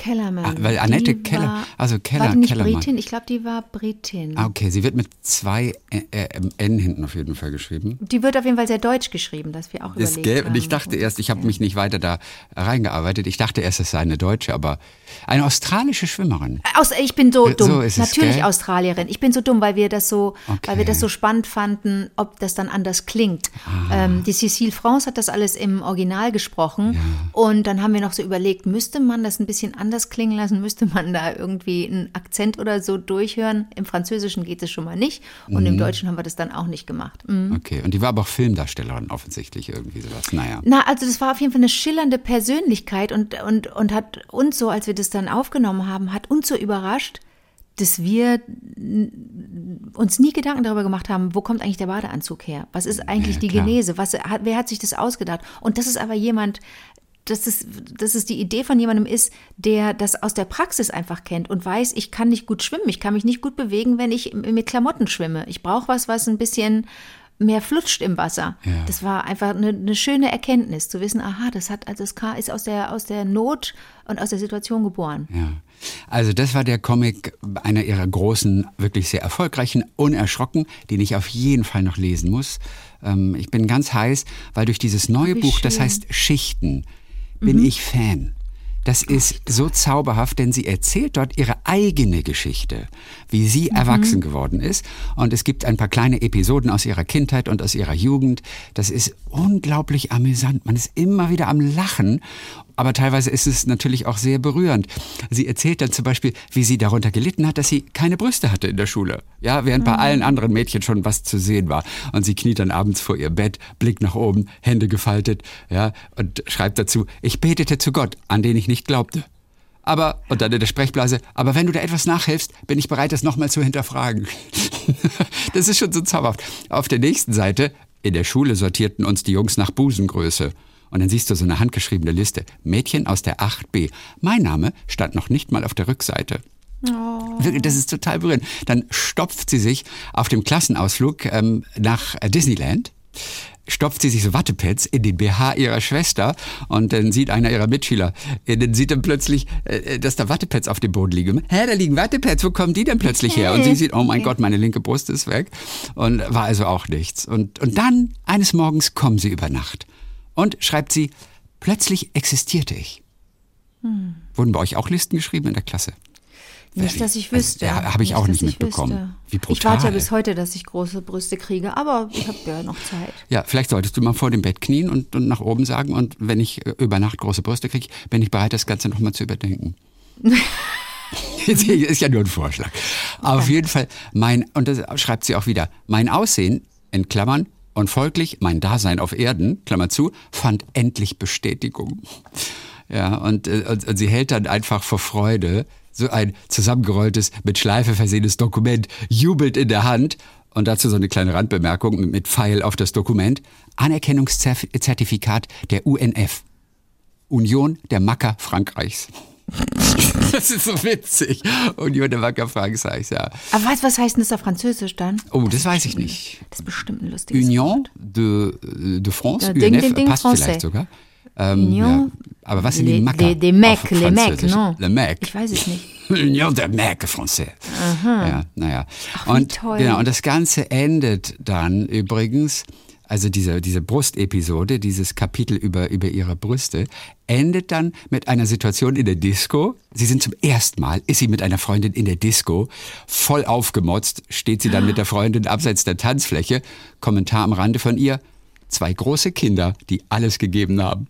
Kellerman. Ah, weil Annette Die Keller- war, also Keller- War die nicht Kellermann. Britin? Ich glaube, die war Britin. Ah, okay, sie wird mit zwei äh, äh, N hinten auf jeden Fall geschrieben. Die wird auf jeden Fall sehr deutsch geschrieben, dass wir auch Das überlegt gäbe, haben. ich dachte erst, ich habe mich nicht weiter da reingearbeitet. Ich dachte erst, es sei eine Deutsche, aber eine australische Schwimmerin. Aus, ich bin so Äh, dumm. so es, Natürlich gell? Australierin. Ich bin so dumm, weil wir das so, Okay. weil wir das so spannend fanden, ob das dann anders klingt. Ähm, die Cécile France hat das alles im Original gesprochen und dann haben wir noch so überlegt, müsste man das ein bisschen anders klingen lassen? Müsste man da irgendwie einen Akzent oder so durchhören? Im Französischen geht es schon mal nicht und Mhm. im Deutschen haben wir das dann auch nicht gemacht. Mhm. Okay, und die war aber auch Filmdarstellerin offensichtlich irgendwie sowas. Naja. Na, also das war auf jeden Fall eine schillernde Persönlichkeit und, und, und hat uns so, als wir das dann aufgenommen haben, hat uns so überrascht, dass wir uns nie Gedanken darüber gemacht haben, wo kommt eigentlich der Badeanzug her? Was ist eigentlich Ja, die. Genese? Was, hat, wer hat sich das ausgedacht? Und das ist aber jemand, dass es, dass es die Idee von jemandem ist, der das aus der Praxis einfach kennt und weiß, ich kann nicht gut schwimmen, ich kann mich nicht gut bewegen, wenn ich mit Klamotten schwimme. Ich brauche was, was ein bisschen mehr flutscht im Wasser. Ja. Das war einfach eine, eine schöne Erkenntnis, zu wissen, aha, das hat, also das K ist aus der, aus der Not und aus der Situation geboren. Ja. Also das war der Comic einer ihrer großen, wirklich sehr erfolgreichen, Unerschrocken, den ich auf jeden Fall noch lesen muss. Ähm, ich bin ganz heiß, weil durch dieses neue Buch, das schön. heißt Schichten, bin ich Fan. Das ist so zauberhaft, denn sie erzählt dort ihre eigene Geschichte, wie sie erwachsen geworden ist. Und es gibt ein paar kleine Episoden aus ihrer Kindheit und aus ihrer Jugend. Das ist unglaublich amüsant. Man ist immer wieder am Lachen. Aber teilweise ist es natürlich auch sehr berührend. Sie erzählt dann zum Beispiel, wie sie darunter gelitten hat, dass sie keine Brüste hatte in der Schule. Ja, während bei allen anderen Mädchen schon was zu sehen war. Und sie kniet dann abends vor ihr Bett, Blick nach oben, Hände gefaltet, ja, und schreibt dazu, ich betete zu Gott, an den ich nicht glaubte. Aber, und dann in der Sprechblase, aber wenn du da etwas nachhilfst, bin ich bereit, das nochmal zu hinterfragen. das ist schon so zauberhaft. Auf der nächsten Seite, in der Schule sortierten uns die Jungs nach Busengröße. Und dann siehst du so eine handgeschriebene Liste. Mädchen aus der 8b. Mein Name stand noch nicht mal auf der Rückseite. Wirklich, Das ist total berührend. Dann stopft sie sich auf dem Klassenausflug ähm, nach äh, Disneyland, stopft sie sich so Wattepads in den BH ihrer Schwester und dann sieht einer ihrer Mitschüler, äh, dann sieht dann plötzlich, äh, dass da Wattepads auf dem Boden liegen. Hä, da liegen Wattepads, wo kommen die denn plötzlich her? Und sie sieht, oh mein Gott, meine linke Brust ist weg und war also auch nichts. Und, und dann, eines Morgens kommen sie über Nacht und schreibt sie, plötzlich existierte ich. Wurden bei euch auch Listen geschrieben in der Klasse? Nicht, dass ich Also, wüsste. ja, habe ich auch nicht ich mitbekommen. Wie Ich warte ja brutal. bis heute, dass ich große Brüste kriege, aber ich habe ja noch Zeit. Ja, vielleicht solltest du mal vor dem Bett knien und, und nach oben sagen, und wenn ich äh, über Nacht große Brüste kriege, bin ich bereit, das Ganze nochmal zu überdenken. Ist ja nur ein Vorschlag. Auf jeden Fall, mein, und das schreibt sie auch wieder, mein Aussehen, in Klammern, und folglich mein Dasein auf Erden, Klammer zu, fand endlich Bestätigung. Ja, und, äh, und, und sie hält dann einfach vor Freude so ein zusammengerolltes, mit Schleife versehenes Dokument, jubelt in der Hand und dazu so eine kleine Randbemerkung mit- mit Pfeil auf das Dokument. Anerkennungszertifikat der UNF. Union der Macker Frankreichs. Das ist so witzig. Union der Macker Frankreichs, ja. Aber du, was heißt denn das auf Französisch dann? Oh, das ist weiß ich nicht. Das ist bestimmt ein lustiges Union de, de France, Ja, Ding, UNF, Ding, Ding, passt Français. vielleicht sogar. Ähm, Union ja. Aber was sind die Les- Macker? les- des Mecs, les Mecs, non. Le Mec. Ich weiß es nicht. Union der Mec Français. Ja, naja. wie und, toll. Genau, und das Ganze endet dann übrigens, also diese, diese Brustepisode, dieses Kapitel über, über ihre Brüste, endet dann mit einer Situation in der Disco. Sie sind zum ersten Mal, ist sie mit einer Freundin in der Disco, voll aufgemotzt, steht sie dann mit der Freundin abseits der Tanzfläche. Kommentar am Rande von ihr, zwei große Kinder, die alles gegeben haben.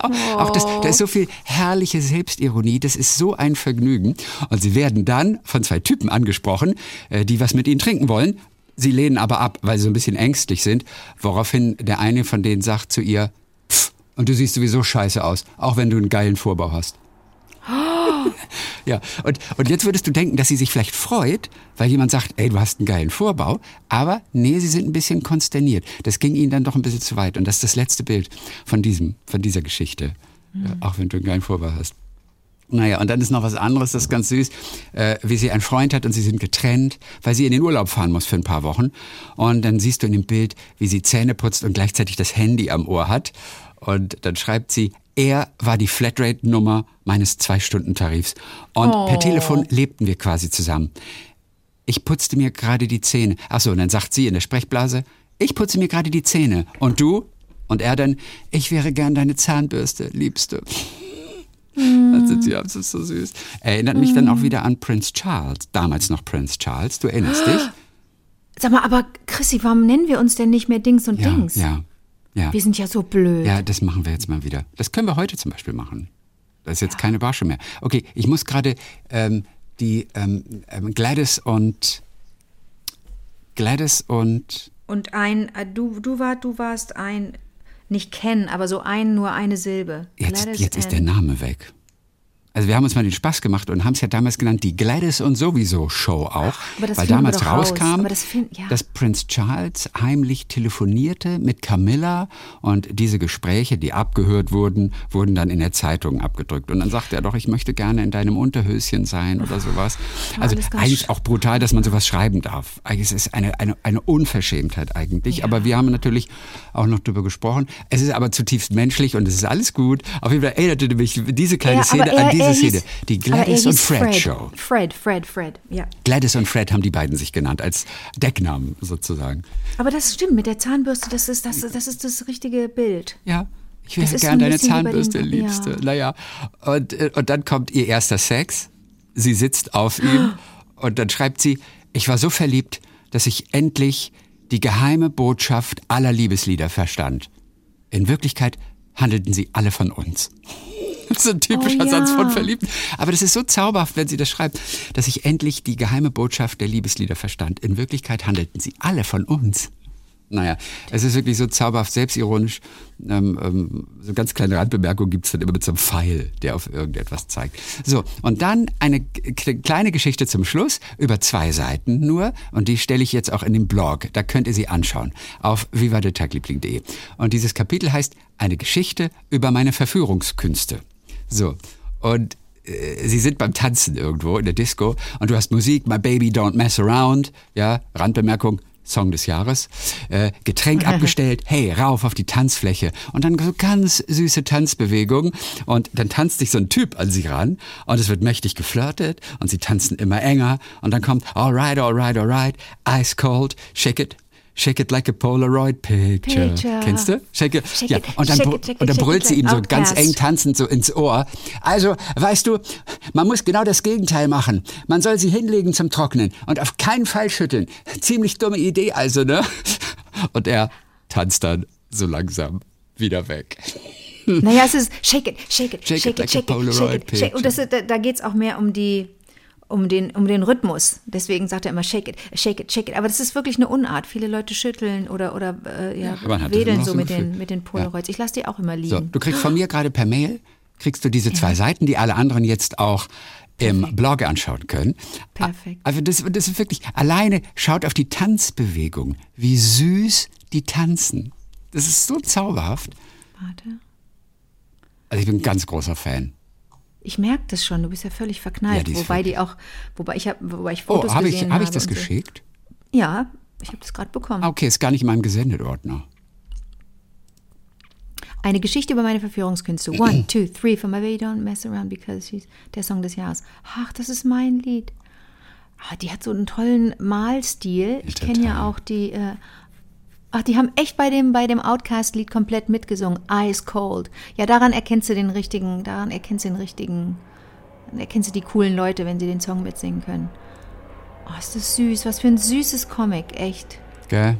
Auch, auch das, da ist so viel herrliche Selbstironie, das ist so ein Vergnügen. Und sie werden dann von zwei Typen angesprochen, äh, die was mit ihnen trinken wollen. Sie lehnen aber ab, weil sie so ein bisschen ängstlich sind, woraufhin der eine von denen sagt zu ihr, Pff, und du siehst sowieso scheiße aus, auch wenn du einen geilen Vorbau hast. Ja, und, und jetzt würdest du denken, dass sie sich vielleicht freut, weil jemand sagt, ey, du hast einen geilen Vorbau. Aber nee, sie sind ein bisschen konsterniert. Das ging ihnen dann doch ein bisschen zu weit. Und das ist das letzte Bild von diesem, von dieser Geschichte. Ja, auch wenn du einen geilen Vorbau hast. Naja, und dann ist noch was anderes, das ist ganz süß, äh, wie sie einen Freund hat und sie sind getrennt, weil sie in den Urlaub fahren muss für ein paar Wochen. Und dann siehst du in dem Bild, wie sie Zähne putzt und gleichzeitig das Handy am Ohr hat. Und dann schreibt sie, er war die Flatrate-Nummer meines Zwei-Stunden-Tarifs. Und Oh. per Telefon lebten wir quasi zusammen. Ich putzte mir gerade die Zähne. Achso, und dann sagt sie in der Sprechblase, ich putze mir gerade die Zähne. Und du? Und er dann, ich wäre gern deine Zahnbürste, Liebste. Das sind sie, das ist so süß. Erinnert mich dann auch wieder an Prince Charles, damals noch Prince Charles. Du erinnerst dich? Sag mal, aber Chrissy, warum nennen wir uns denn nicht mehr Dings und Ja, Dings? ja, ja. Wir sind ja so blöd. Ja, das machen wir jetzt mal wieder. Das können wir heute zum Beispiel machen. Das ist jetzt keine Barsche mehr. Okay, ich muss gerade ähm, die ähm, ähm, Gladys und Gladys und Und ein, äh, du, du, war, du warst ein, nicht Ken, aber so ein, nur eine Silbe. jetzt, Gladys jetzt ist der Name weg. Also wir haben uns mal den Spaß gemacht und haben es ja damals genannt die Gladys und sowieso Show auch, weil damals raus. rauskam, das find- ja. dass Prince Charles heimlich telefonierte mit Camilla und diese Gespräche, die abgehört wurden, wurden dann in der Zeitung abgedrückt und dann sagte er doch, ich möchte gerne in deinem Unterhöschen sein oder sowas. Also eigentlich auch brutal, dass man sowas schreiben darf. Eigentlich ist es eine, eine, eine Unverschämtheit eigentlich, aber wir haben natürlich auch noch darüber gesprochen. Es ist aber zutiefst menschlich und es ist alles gut. Auf jeden Fall erinnerte mich diese kleine Ja, Szene an diese Szene. hieß- Die Gladys und hieß Fred, Show. Fred, Fred, Fred, ja. Gladys und Fred haben die beiden sich genannt, als Decknamen sozusagen. Aber das stimmt, mit der Zahnbürste, das ist das, das, ist das richtige Bild. Ja, ich Das wäre ist gern deine bei den- Zahnbürste, Liebste. ja. Naja, und, äh, und dann kommt ihr erster Sex. Sie sitzt auf ihm und dann schreibt sie, ich war so verliebt, dass ich endlich die geheime Botschaft aller Liebeslieder verstand. In Wirklichkeit handelten sie alle von uns. Das ist ein typischer Oh ja. Satz von Verliebten. Aber das ist so zauberhaft, wenn sie das schreibt, dass ich endlich die geheime Botschaft der Liebeslieder verstand. In Wirklichkeit handelten sie alle von uns. Naja, es ist wirklich so zauberhaft, selbstironisch. Ähm, ähm, so eine ganz kleine Randbemerkung gibt es dann immer mit so einem Pfeil, der auf irgendetwas zeigt. So, und dann eine kleine Geschichte zum Schluss über zwei Seiten nur. Und die stelle ich jetzt auch in den Blog. Da könnt ihr sie anschauen auf vivadetagliebling.de. Und dieses Kapitel heißt Eine Geschichte über meine Verführungskünste. So, und äh, sie sind beim Tanzen irgendwo in der Disco und du hast Musik, My Baby Don't Mess Around, ja, Randbemerkung, Song des Jahres, äh, Getränk abgestellt, hey, rauf auf die Tanzfläche und dann so ganz süße Tanzbewegungen und dann tanzt sich so ein Typ an sie ran und es wird mächtig geflirtet und sie tanzen immer enger und dann kommt alright, alright, alright, ice cold, shake it, Shake it like a Polaroid picture. Picture. Kennst du? Shake it. Shake ja. it, und dann, shake it, shake und dann brüllt sie ihm so ganz eng tanzend so ins Ohr. Also, weißt du, man muss genau das Gegenteil machen. Man soll sie hinlegen zum Trocknen und auf keinen Fall schütteln. Ziemlich dumme Idee also, ne? Und er tanzt dann so langsam wieder weg. Naja, es ist shake it, shake it, Shake shake, it like it, a shake it, Polaroid shake it, Und das, da, da geht es auch mehr um die um den, um den Rhythmus. Deswegen sagt er immer shake it, shake it, shake it. Aber das ist wirklich eine Unart. Viele Leute schütteln oder, oder äh, ja, das wedeln so mit Gefühl. den, mit den Polaroids. Ich lasse die auch immer liegen. So, du kriegst von mir gerade per Mail, kriegst du diese zwei Seiten, die alle anderen jetzt auch im Blog anschauen können. Perfekt. Also das, das ist wirklich, alleine schaut auf die Tanzbewegung, wie süß die tanzen. Das ist so zauberhaft. Warte. Also ich bin ein ganz großer Fan. Ich merke das schon, du bist ja völlig verknallt. Ja, die wobei die auch, wobei ich, hab, wobei ich Oh, Fotos habe ich, gesehen hab ich habe das und so. geschickt? Ja, ich habe das gerade bekommen. Ah, okay, ist gar nicht in meinem Gesendetordner. Eine Geschichte über meine Verführungskünste. One, two, three, for my baby don't mess around because she's der Song des Jahres. Ach, das ist mein Lied. Ah, die hat so einen tollen Malstil. Ich kenne ja auch die. Äh, ach, die haben echt bei dem bei dem Outcast-Lied komplett mitgesungen. Ice Cold. Ja, daran erkennst du den richtigen. Daran erkennst du den richtigen. Dann erkennst du die coolen Leute, wenn sie den Song mitsingen können. Oh, ist das süß. Was für ein süßes Comic, echt Gell?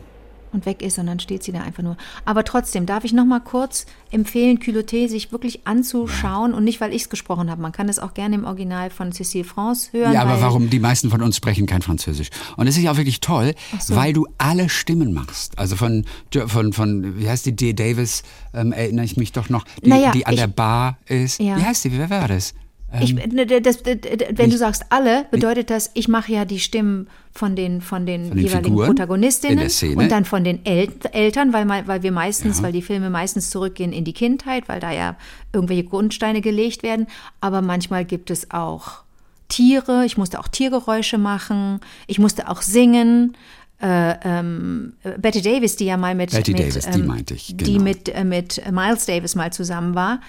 Und weg ist und dann steht sie da einfach nur. Aber trotzdem darf ich noch mal kurz empfehlen, Culotte sich wirklich anzuschauen und nicht, weil ich es gesprochen habe. Man kann es auch gerne im Original von Cécile France hören. Ja, aber warum? Die meisten von uns sprechen kein Französisch. Und es ist ja auch wirklich toll, so. weil du alle Stimmen machst. Also von, von, von wie heißt die, D. Davis, ähm, erinnere ich mich doch noch, die, Naja, die an ich- der Bar ist. Ja. Wie heißt die? Wer war das? Ich, ne, das, das, wenn du sagst alle, bedeutet das, ich mache ja die Stimmen von den, von den, Von den jeweiligen Figuren in Protagonistinnen und dann von den El Eltern, weil, weil wir meistens, Ja. weil die Filme meistens zurückgehen in die Kindheit, weil da ja irgendwelche Grundsteine gelegt werden. Aber manchmal gibt es auch Tiere. Ich musste auch Tiergeräusche machen. Ich musste auch singen. Äh, ähm, Betty Davis, die ja mal mit, Betty mit Davis, die ähm, meinte ich, die genau. mit, äh, mit Miles Davis mal zusammen war.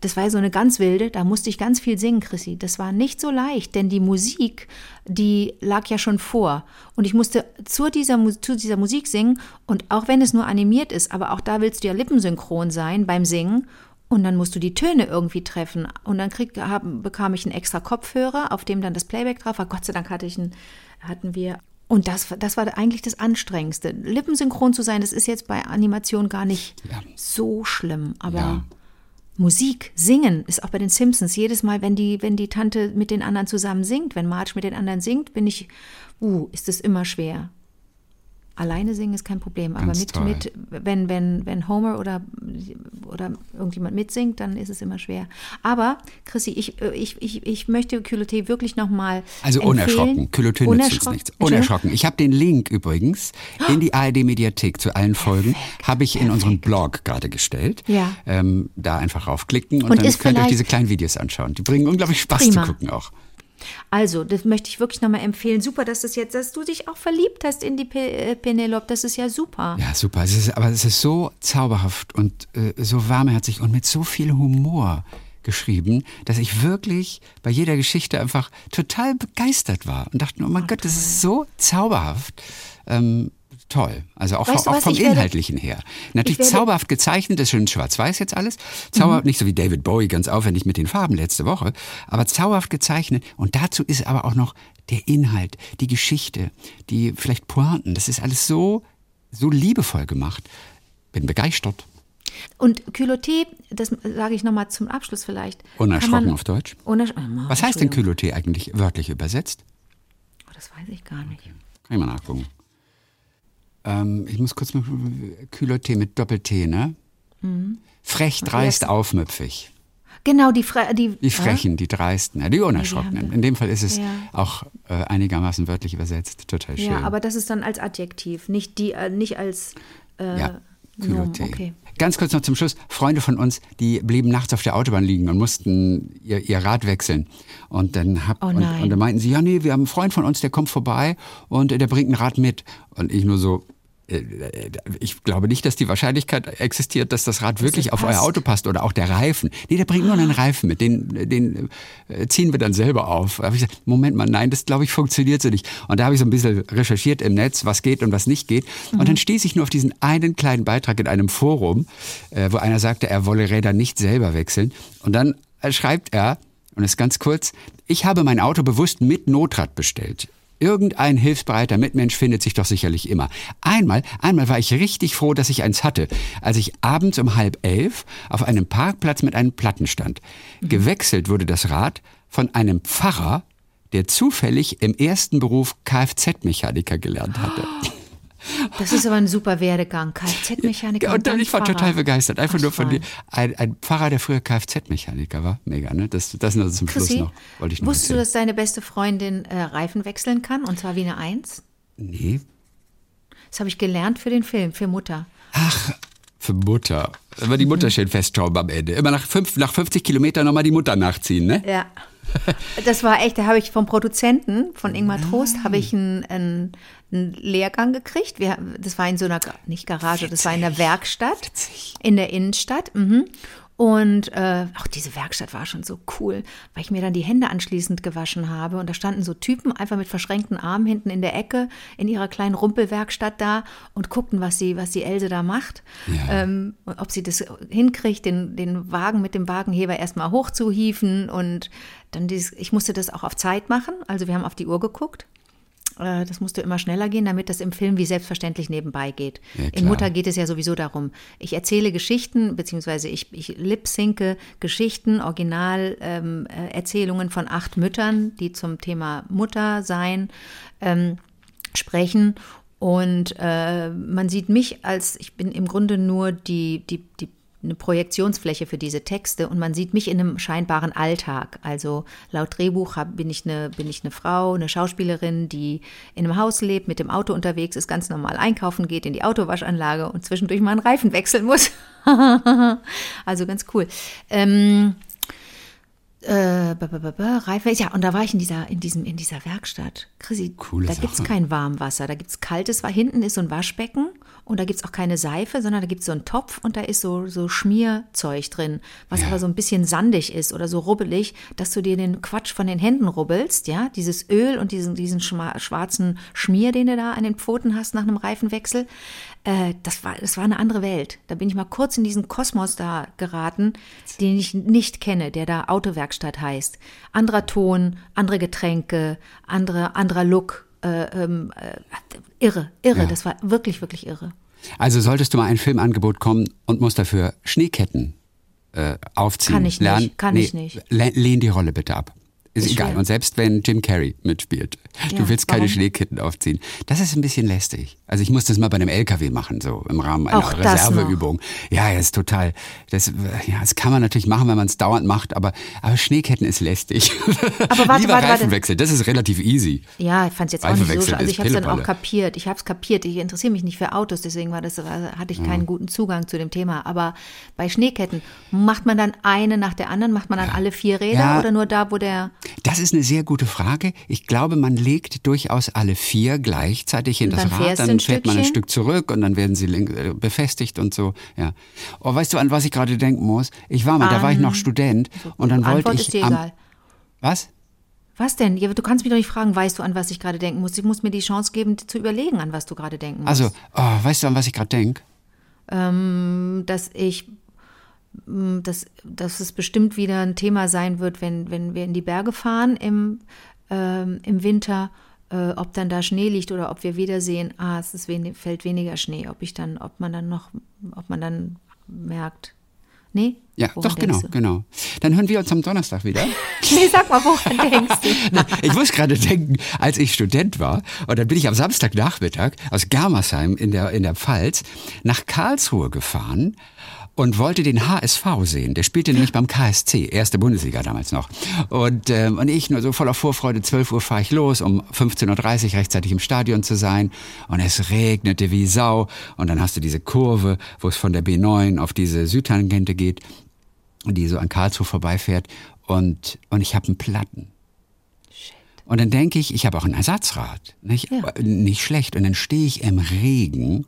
Das war ja so eine ganz wilde, da musste ich ganz viel singen, Chrissy. Das war nicht so leicht, denn die Musik, die lag ja schon vor. Und ich musste zu dieser, zu dieser Musik singen und auch wenn es nur animiert ist, aber auch da willst du ja lippensynchron sein beim Singen. Und dann musst du die Töne irgendwie treffen. Und dann krieg, hab, bekam ich einen extra Kopfhörer, auf dem dann das Playback drauf war. Gott sei Dank hatte ich einen, hatten wir. Und das, das war eigentlich das Anstrengendste. Lippensynchron zu sein, das ist jetzt bei Animation gar nicht Ja. so schlimm. Aber Ja. Musik, Singen ist auch bei den Simpsons. Jedes Mal, wenn die, wenn die Tante mit den anderen zusammen singt, wenn Marge mit den anderen singt, bin ich, uh, ist es immer schwer. Alleine singen ist kein Problem, aber Ganz mit, toll. mit, wenn, wenn, wenn Homer oder, oder irgendjemand mitsingt, dann ist es immer schwer. Aber, Chrissy, ich, äh, ich, ich, ich möchte Culotte wirklich nochmal. Also unerschrocken. Culotte nützt uns nichts. Unerschrocken. Ich habe den Link übrigens in die ARD-Mediathek zu allen Folgen, habe ich in unseren Blog gerade gestellt. Ja. Ähm, da einfach raufklicken und, Und dann könnt ihr euch diese kleinen Videos anschauen. Die bringen unglaublich Spaß Prima. zu gucken auch. Also, das möchte ich wirklich nochmal empfehlen. Super, dass das jetzt, dass du dich auch verliebt hast in die Pe äh, Penelope. Das ist ja super. Ja, super. Es ist, aber es ist so zauberhaft und äh, so warmherzig und mit so viel Humor geschrieben, dass ich wirklich bei jeder Geschichte einfach total begeistert war und dachte, oh mein Gott, das ist so zauberhaft. Ähm, toll. Also auch, Weißt auch was, vom werde- Inhaltlichen her. Natürlich Mhm. zauberhaft gezeichnet, ist schön schwarz-weiß jetzt alles. Zauberhaft, nicht so wie David Bowie, ganz aufwendig mit den Farben letzte Woche, aber zauberhaft gezeichnet. Und dazu ist aber auch noch der Inhalt, die Geschichte, die vielleicht Pointen. Das ist alles so, so liebevoll gemacht. Bin begeistert. Und Culotte, das sage ich nochmal zum Abschluss vielleicht. Unerschrocken man- auf Deutsch. Unersch Was heißt denn. Culotte eigentlich wörtlich übersetzt? Oh, das weiß ich gar nicht. Kann ich mal nachgucken. Ähm, ich muss kurz mal. Culotte mit Doppel-T, ne? Mhm. Frech, dreist, aufmüpfig. Genau, die, Fre die, Die Frechen, die Dreisten, ja, die Unerschrockenen. In dem Fall ist es Ja. auch äh, einigermaßen wörtlich übersetzt. Total schön. Ja, aber das ist dann als Adjektiv, nicht, die, äh, nicht als äh, Ja. Culotte. Okay. Ganz kurz noch zum Schluss. Freunde von uns, die blieben nachts auf der Autobahn liegen und mussten ihr, ihr Rad wechseln. Und dann, hab, Oh und, und dann meinten sie, ja, nee, wir haben einen Freund von uns, der kommt vorbei und der bringt ein Rad mit. Und ich nur so, äh, äh, ich glaube nicht, dass die Wahrscheinlichkeit existiert, dass das Rad wirklich auf euer. Auto passt oder auch der Reifen. Nee, der bringt nur einen Reifen mit, den, den äh, ziehen wir dann selber auf. Da habe ich gesagt, Moment mal, nein, das glaube ich funktioniert so nicht. Und da habe ich so ein bisschen recherchiert im Netz, was geht und was nicht geht. Und dann stieß ich nur auf diesen einen kleinen Beitrag in einem Forum, äh, wo einer sagte, er wolle Räder nicht selber wechseln. Und dann äh, schreibt er, und das ist ganz kurz, ich habe mein Auto bewusst mit Notrad bestellt. Irgendein hilfsbereiter Mitmensch findet sich doch sicherlich immer. Einmal, einmal war ich richtig froh, dass ich eins hatte, als ich abends um halb elf auf einem Parkplatz mit einem Platten stand. Gewechselt wurde das Rad von einem Pfarrer, der zufällig im ersten Beruf Kfz-Mechaniker gelernt hatte. Das ist aber ein super Werdegang. Kfz-Mechaniker. Und dann, ich war Pfarrer. total begeistert. Einfach Ach, nur von dir. Ein, ein Pfarrer, der früher Kfz-Mechaniker war. Mega, ne? Das, das nur zum Schluss Chrissy, noch. Wollte ich noch wusstest du, erzählen. dass deine beste Freundin äh, Reifen wechseln kann? Und zwar wie eine Eins? Nee. Das habe ich gelernt für den Film, für Mutter. Für Mutter. Immer die Mutter schön festschrauben am Ende. Immer nach, fünf, nach 50 Kilometern nochmal die Mutter nachziehen, ne? Ja. Das war echt, da habe ich vom Produzenten, von Ingmar Trost, habe ich einen, einen, einen Lehrgang gekriegt. Wir, das war in so einer, nicht Garage, das war in der Werkstatt, in der Innenstadt. Mhm. Und äh, auch diese Werkstatt war schon so cool, weil ich mir dann die Hände anschließend gewaschen habe. Und da standen so Typen einfach mit verschränkten Armen hinten in der Ecke in ihrer kleinen Rumpelwerkstatt da und guckten, was sie, was die Else da macht. Ja. Ähm, und ob sie das hinkriegt, den, den Wagen mit dem Wagenheber erstmal hochzuhieven. Und dann dieses, ich musste das auch auf Zeit machen. Also wir haben auf die Uhr geguckt. Äh, Das musste immer schneller gehen, damit das im Film wie selbstverständlich nebenbei geht. Ja, In. Mutter geht es ja sowieso darum. Ich erzähle Geschichten, beziehungsweise ich, ich lip-synke Geschichten, Originalerzählungen ähm, äh, von acht Müttern, die zum Thema Muttersein ähm, sprechen. Und äh, man sieht mich als, ich bin im Grunde nur die, die, die eine Projektionsfläche für diese Texte und man sieht mich in einem scheinbaren Alltag. Also laut Drehbuch hab, bin, ich eine, bin ich eine Frau, eine Schauspielerin, die in einem Haus lebt, mit dem Auto unterwegs ist, ganz normal einkaufen geht, in die Autowaschanlage und zwischendurch mal einen Reifen wechseln muss. also ganz cool. Ähm, äh, Reife, ja, und da war ich in dieser, in diesem, in dieser Werkstatt. Chrissy, Coole da gibt's Sache. kein Warmwasser, da gibt's kaltes, Wa- hinten ist so ein Waschbecken und da gibt's auch keine Seife, sondern da gibt's so einen Topf und da ist so, so Schmierzeug drin, was aber so ein bisschen sandig ist oder so rubbelig, dass du dir den Quatsch von den Händen rubbelst, ja, dieses Öl und diesen, diesen schwarzen Schmier, den du da an den Pfoten hast nach einem Reifenwechsel. Äh, das war, das war eine andere Welt. Da bin ich mal kurz in diesen Kosmos da geraten, den ich nicht kenne, der da Autowerkstatt heißt. Anderer Ton, andere Getränke, andere, anderer Look. Äh, ähm, äh, irre, irre. Ja. Das war wirklich, wirklich irre. Also solltest du mal ein Filmangebot kommen und musst dafür Schneeketten äh, aufziehen. Kann ich nicht, lernen. kann nee, ich nicht. le- Lehn die Rolle bitte ab. Ist, Ist egal. schwer. Und selbst wenn Jim Carrey mitspielt, Ja, du willst keine warum? Schneeketten aufziehen. Das ist ein bisschen lästig. Also ich muss das mal bei einem LKW machen, so im Rahmen einer Auch Reserveübung. Ja, ja, ist total. Das, ja, das kann man natürlich machen, wenn man es dauernd macht, aber, aber Schneeketten ist lästig. Aber warte, Lieber warte, warte. Reifenwechsel, das ist relativ easy. Ja, ich fand es jetzt auch nicht so. Also ich habe es dann auch kapiert. Ich habe es kapiert. Ich interessiere mich nicht für Autos, deswegen war das, hatte ich keinen guten Zugang zu dem Thema. Aber bei Schneeketten macht man dann eine nach der anderen, macht man dann alle vier Räder Ja. oder nur da, wo der Das ist eine sehr gute Frage. Ich glaube, man legt durchaus alle vier gleichzeitig in das Rad, dann fährt man ein Stückchen. Stück zurück und dann werden sie äh, befestigt und so. Ja. Oh, weißt du, an was ich gerade denken muss? Ich war mal, da war ich noch Student und dann wollte Antwort ich ist dir am, egal. was? Was denn? Ja, du kannst mich doch nicht fragen, weißt du, an was ich gerade denken muss. Ich muss mir die Chance geben, zu überlegen, an was du gerade denken musst. Also, oh, weißt du, an was ich gerade denke? dass ich, dass, dass es bestimmt wieder ein Thema sein wird, wenn, wenn wir in die Berge fahren im, ähm, im Winter, äh, ob dann da Schnee liegt oder ob wir wieder sehen, ah, es ist wen fällt weniger Schnee, ob ich dann, ob man dann noch, ob man dann merkt. Nee? Ja, Woran doch, genau, du? genau. Dann hören wir uns am Donnerstag wieder. Nee, sag mal, woran denkst du? Ich muss gerade denken, als ich Student war, und dann bin ich am Samstagnachmittag aus Germersheim in der, in der Pfalz nach Karlsruhe gefahren und wollte den HSV sehen. Der spielte nämlich beim KSC, erste Bundesliga damals noch. Und, ähm, und ich nur so voller Vorfreude, 12 Uhr fahre ich los, um 15.30 Uhr rechtzeitig im Stadion zu sein. Und es regnete wie Sau. Und dann hast du diese Kurve, wo es von der B9 auf diese Südtangente geht, die so an Karlsruhe vorbeifährt. Und, und ich habe einen Platten. Und dann denke ich, ich habe auch ein Ersatzrad. Nicht, Ja. Äh, nicht schlecht. Und dann stehe ich im Regen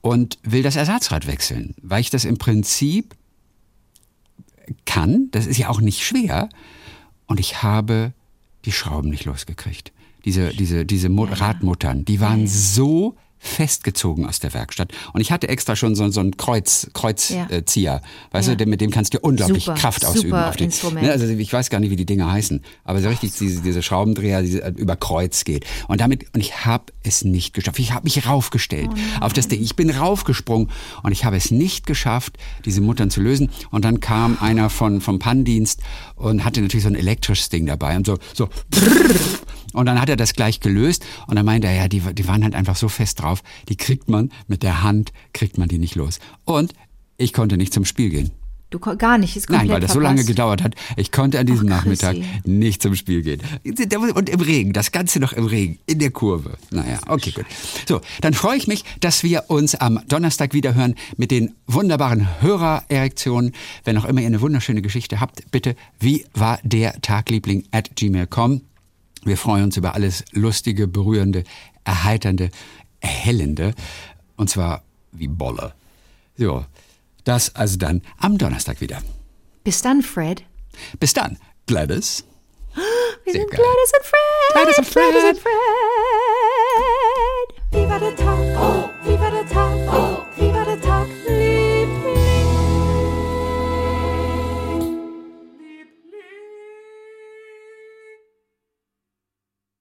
und will das Ersatzrad wechseln, weil ich das im Prinzip kann. Das ist ja auch nicht schwer. Und ich habe die Schrauben nicht losgekriegt. Diese, diese, diese Radmuttern, die waren so festgezogen aus der Werkstatt. Und ich hatte extra schon so, so einen Kreuz, Kreuzzieher. Ja. Weißt Ja. du, mit dem kannst du unglaublich Super, Kraft super ausüben. Auf die, Instrument. Ne, also ich weiß gar nicht, wie die Dinger heißen, aber so richtig diese, diese Schraubendreher, die äh, über Kreuz geht. Und damit, und ich habe es nicht geschafft. Ich habe mich raufgestellt auf das Ding. Ich bin raufgesprungen und ich habe es nicht geschafft, diese Muttern zu lösen. Und dann kam einer von, vom Pannendienst und hatte natürlich so ein elektrisches Ding dabei und so, so, und dann hat er das gleich gelöst und dann meinte er, ja, die, die waren halt einfach so fest drauf, die kriegt man mit der Hand, kriegt man die nicht los. Und ich konnte nicht zum Spiel gehen. Du gar nicht, ist komplett Nein, weil das so lange verpasst. gedauert hat. Ich konnte an diesem Ach, Nachmittag nicht zum Spiel gehen. Und im Regen, das Ganze noch im Regen, in der Kurve. Naja, okay, gut. So, dann freue ich mich, dass wir uns am Donnerstag wieder hören mit den wunderbaren Hörererektionen. Wenn auch immer ihr eine wunderschöne Geschichte habt, bitte, wie war der Tagliebling at gmail.com. Wir freuen uns über alles Lustige, Berührende, Erheiternde, Erhellende. Und zwar wie Bolle. So, das also dann am Donnerstag wieder. Bis dann, Fred. Bis dann, Gladys. Wir Sehr sind geil. Gladys und Fred. Gladys und Fred. Gladys und Fred. Wie war der Tag? Oh, wie war der Tag?